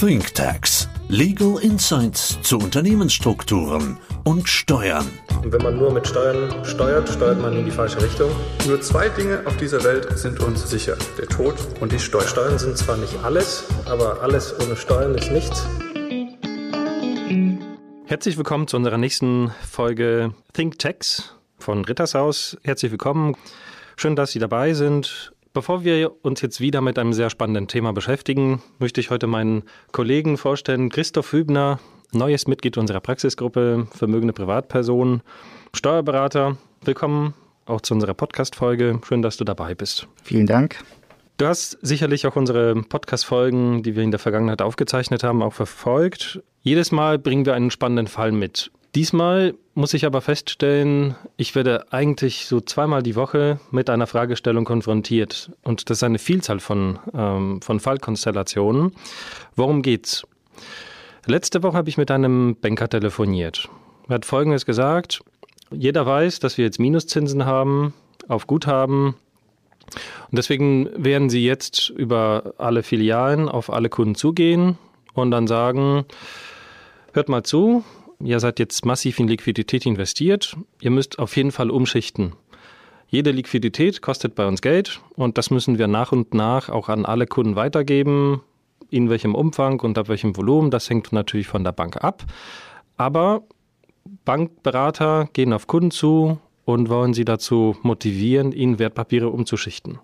ThinkTax. Legal Insights zu Unternehmensstrukturen und Steuern. Und wenn man nur mit Steuern steuert, steuert man in die falsche Richtung. Nur zwei Dinge auf dieser Welt sind uns sicher. Der Tod und die Steuern. Steuern sind zwar nicht alles, aber alles ohne Steuern ist nichts. Herzlich willkommen zu unserer nächsten Folge ThinkTax von Rittershaus. Herzlich willkommen. Schön, dass Sie dabei sind. Bevor wir uns jetzt wieder mit einem sehr spannenden Thema beschäftigen, möchte ich heute meinen Kollegen vorstellen, Christoph Hübner, neues Mitglied unserer Praxisgruppe Vermögende Privatpersonen, Steuerberater. Willkommen auch zu unserer Podcast-Folge. Schön, dass du dabei bist. Vielen Dank. Du hast sicherlich auch unsere Podcast-Folgen, die wir in der Vergangenheit aufgezeichnet haben, auch verfolgt. Jedes Mal bringen wir einen spannenden Fall mit. Diesmal muss ich aber feststellen, ich werde eigentlich so zweimal die Woche mit einer Fragestellung konfrontiert. Und das ist eine Vielzahl von, ähm, von Fallkonstellationen. Worum geht's? Letzte Woche habe ich mit einem Banker telefoniert. Er hat Folgendes gesagt. Jeder weiß, dass wir jetzt Minuszinsen haben auf Guthaben. Und deswegen werden Sie jetzt über alle Filialen auf alle Kunden zugehen und dann sagen, hört mal zu, ihr seid jetzt massiv in Liquidität investiert, ihr müsst auf jeden Fall umschichten. Jede Liquidität kostet bei uns Geld und das müssen wir nach und nach auch an alle Kunden weitergeben. In welchem Umfang und ab welchem Volumen, das hängt natürlich von der Bank ab. Aber Bankberater gehen auf Kunden zu und wollen sie dazu motivieren, ihnen Wertpapiere umzuschichten.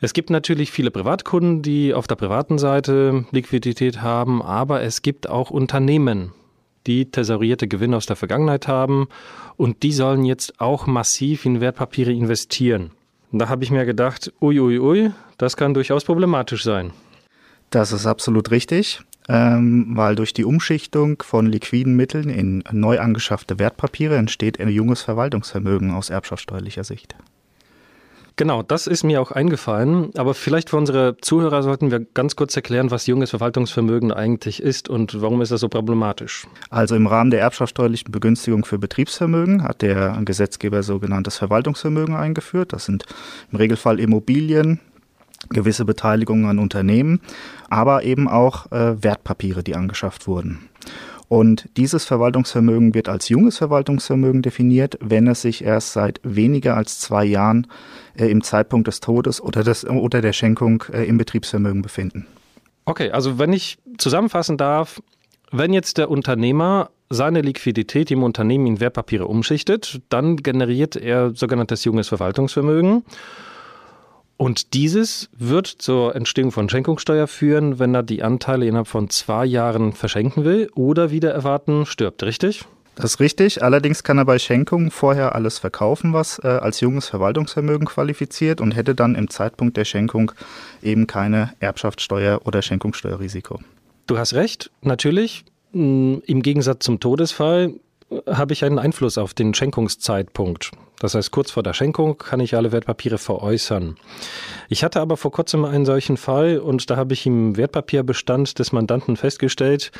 Es gibt natürlich viele Privatkunden, die auf der privaten Seite Liquidität haben, aber es gibt auch Unternehmen, die thesaurierte Gewinne aus der Vergangenheit haben und die sollen jetzt auch massiv in Wertpapiere investieren. Da habe ich mir gedacht, uiuiui, ui, ui, das kann durchaus problematisch sein. Das ist absolut richtig, ähm, weil durch die Umschichtung von liquiden Mitteln in neu angeschaffte Wertpapiere entsteht ein junges Verwaltungsvermögen aus erbschaftssteuerlicher Sicht. Genau, das ist mir auch eingefallen. Aber vielleicht für unsere Zuhörer sollten wir ganz kurz erklären, was junges Verwaltungsvermögen eigentlich ist und warum ist das so problematisch. Also im Rahmen der erbschaftssteuerlichen Begünstigung für Betriebsvermögen hat der Gesetzgeber sogenanntes Verwaltungsvermögen eingeführt. Das sind im Regelfall Immobilien, gewisse Beteiligungen an Unternehmen, aber eben auch äh, Wertpapiere, die angeschafft wurden. Und dieses Verwaltungsvermögen wird als junges Verwaltungsvermögen definiert, wenn es sich erst seit weniger als zwei Jahren äh, im Zeitpunkt des Todes oder, des, oder der Schenkung äh, im Betriebsvermögen befinden. Okay, also wenn ich zusammenfassen darf, wenn jetzt der Unternehmer seine Liquidität im Unternehmen in Wertpapiere umschichtet, dann generiert er sogenanntes junges Verwaltungsvermögen. Und dieses wird zur Entstehung von Schenkungssteuer führen, wenn er die Anteile innerhalb von zwei Jahren verschenken will oder wieder erwarten stirbt, richtig? Das ist richtig. Allerdings kann er bei Schenkung vorher alles verkaufen, was äh, als junges Verwaltungsvermögen qualifiziert und hätte dann im Zeitpunkt der Schenkung eben keine Erbschaftssteuer oder Schenkungssteuerrisiko. Du hast recht, natürlich. Hm, Im Gegensatz zum Todesfall habe ich einen Einfluss auf den Schenkungszeitpunkt. Das heißt, kurz vor der Schenkung kann ich alle Wertpapiere veräußern. Ich hatte aber vor kurzem einen solchen Fall und da habe ich im Wertpapierbestand des Mandanten festgestellt,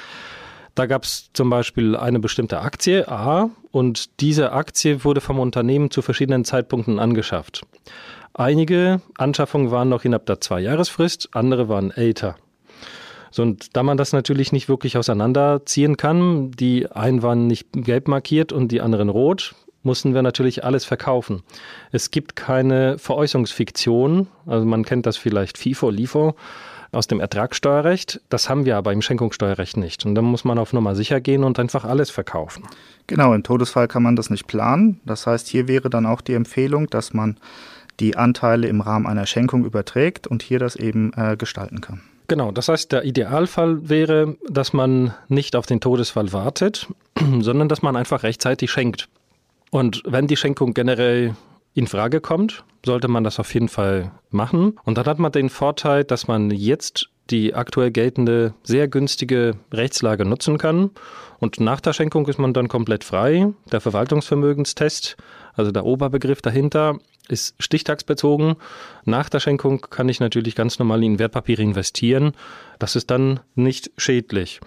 da gab es zum Beispiel eine bestimmte Aktie A und diese Aktie wurde vom Unternehmen zu verschiedenen Zeitpunkten angeschafft. Einige Anschaffungen waren noch innerhalb der Zwei-Jahresfrist, andere waren älter. So, und da man das natürlich nicht wirklich auseinanderziehen kann, die einen waren nicht gelb markiert und die anderen rot, mussten wir natürlich alles verkaufen. Es gibt keine Veräußerungsfiktion, also man kennt das vielleicht FIFO, LIFO aus dem Ertragssteuerrecht. Das haben wir aber im Schenkungssteuerrecht nicht. Und dann muss man auf Nummer sicher gehen und einfach alles verkaufen. Genau, im Todesfall kann man das nicht planen. Das heißt, hier wäre dann auch die Empfehlung, dass man die Anteile im Rahmen einer Schenkung überträgt und hier das eben äh, gestalten kann. Genau, das heißt, der Idealfall wäre, dass man nicht auf den Todesfall wartet, sondern dass man einfach rechtzeitig schenkt. Und wenn die Schenkung generell in Frage kommt, sollte man das auf jeden Fall machen. Und dann hat man den Vorteil, dass man jetzt die aktuell geltende sehr günstige Rechtslage nutzen kann. Und nach der Schenkung ist man dann komplett frei. Der Verwaltungsvermögenstest, also der Oberbegriff dahinter, ist stichtagsbezogen. Nach der Schenkung kann ich natürlich ganz normal in Wertpapiere investieren. Das ist dann nicht schädlich.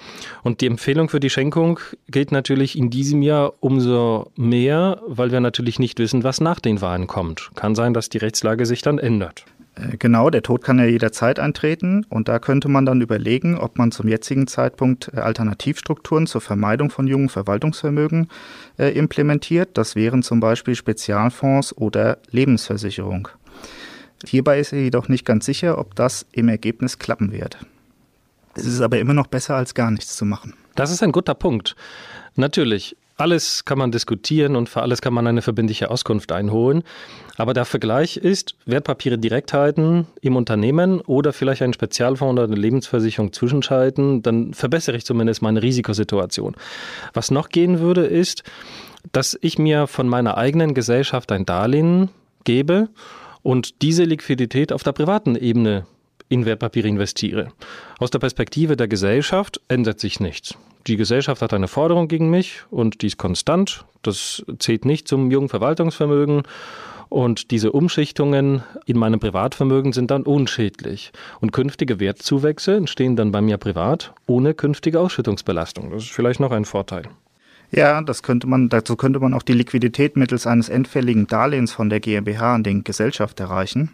Und die Empfehlung für die Schenkung gilt natürlich in diesem Jahr umso mehr, weil wir natürlich nicht wissen, was nach den Wahlen kommt. Kann sein, dass die Rechtslage sich dann ändert. Äh, genau, der Tod kann ja jederzeit eintreten und da könnte man dann überlegen, ob man zum jetzigen Zeitpunkt äh, Alternativstrukturen zur Vermeidung von jungen Verwaltungsvermögen äh, implementiert. Das wären zum Beispiel Spezialfonds oder Lebensversicherung. Hierbei ist er jedoch nicht ganz sicher, ob das im Ergebnis klappen wird. Es ist aber immer noch besser, als gar nichts zu machen. Das ist ein guter Punkt. Natürlich, alles kann man diskutieren und für alles kann man eine verbindliche Auskunft einholen. Aber der Vergleich ist, Wertpapiere direkt halten im Unternehmen oder vielleicht einen Spezialfonds oder eine Lebensversicherung zwischenschalten, dann verbessere ich zumindest meine Risikosituation. Was noch gehen würde, ist, dass ich mir von meiner eigenen Gesellschaft ein Darlehen gebe und diese Liquidität auf der privaten Ebene in Wertpapiere investiere. Aus der Perspektive der Gesellschaft ändert sich nichts. Die Gesellschaft hat eine Forderung gegen mich und die ist konstant. Das zählt nicht zum jungen Verwaltungsvermögen. Und diese Umschichtungen in meinem Privatvermögen sind dann unschädlich. Und künftige Wertzuwächse entstehen dann bei mir privat ohne künftige Ausschüttungsbelastung. Das ist vielleicht noch ein Vorteil. Ja, das könnte man, dazu könnte man auch die Liquidität mittels eines endfälligen Darlehens von der GmbH an den Gesellschaft erreichen.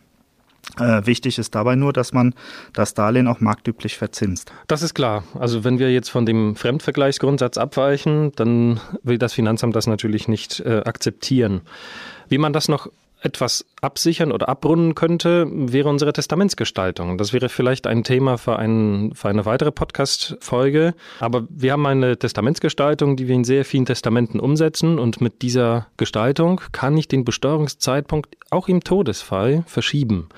Äh, wichtig ist dabei nur, dass man das Darlehen auch marktüblich verzinst. Das ist klar. Also wenn wir jetzt von dem Fremdvergleichsgrundsatz abweichen, dann will das Finanzamt das natürlich nicht äh, akzeptieren. Wie man das noch etwas absichern oder abrunden könnte, wäre unsere Testamentsgestaltung. Das wäre vielleicht ein Thema für, ein, für eine weitere Podcast-Folge. Aber wir haben eine Testamentsgestaltung, die wir in sehr vielen Testamenten umsetzen. Und mit dieser Gestaltung kann ich den Besteuerungszeitpunkt auch im Todesfall verschieben.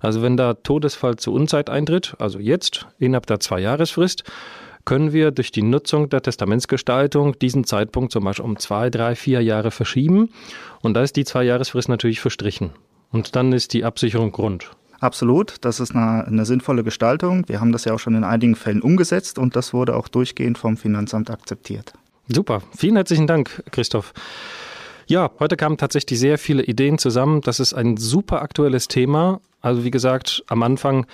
Also wenn der Todesfall zur Unzeit eintritt, also jetzt innerhalb der Zwei-Jahresfrist, können wir durch die Nutzung der Testamentsgestaltung diesen Zeitpunkt zum Beispiel um zwei, drei, vier Jahre verschieben. Und da ist die Zwei-Jahresfrist natürlich verstrichen. Und dann ist die Absicherung Grund. Absolut, das ist eine, eine, sinnvolle Gestaltung. Wir haben das ja auch schon in einigen Fällen umgesetzt und das wurde auch durchgehend vom Finanzamt akzeptiert. Super, vielen herzlichen Dank, Christoph. Ja, heute kamen tatsächlich sehr viele Ideen zusammen. Das ist ein super aktuelles Thema. Also wie gesagt, am Anfang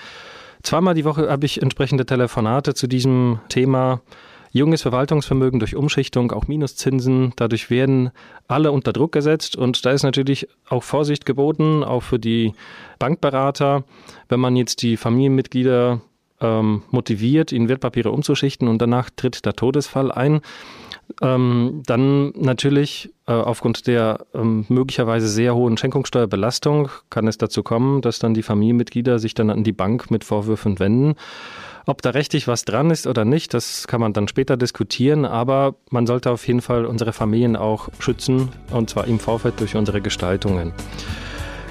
Zweimal die Woche habe ich entsprechende Telefonate zu diesem Thema. Junges Verwaltungsvermögen durch Umschichtung, auch Minuszinsen. Dadurch werden alle unter Druck gesetzt. Und da ist natürlich auch Vorsicht geboten, auch für die Bankberater, wenn man jetzt die Familienmitglieder ähm, motiviert, in Wertpapiere umzuschichten und danach tritt der Todesfall ein, ähm, dann natürlich aufgrund der ähm, möglicherweise sehr hohen Schenkungssteuerbelastung kann es dazu kommen, dass dann die Familienmitglieder sich dann an die Bank mit Vorwürfen wenden. Ob da rechtlich was dran ist oder nicht, das kann man dann später diskutieren, aber man sollte auf jeden Fall unsere Familien auch schützen und zwar im Vorfeld durch unsere Gestaltungen.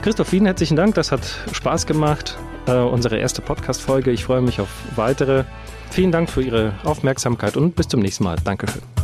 Christoph, vielen herzlichen Dank, das hat Spaß gemacht, äh, unsere erste Podcast-Folge. Ich freue mich auf weitere. Vielen Dank für Ihre Aufmerksamkeit und bis zum nächsten Mal. Dankeschön.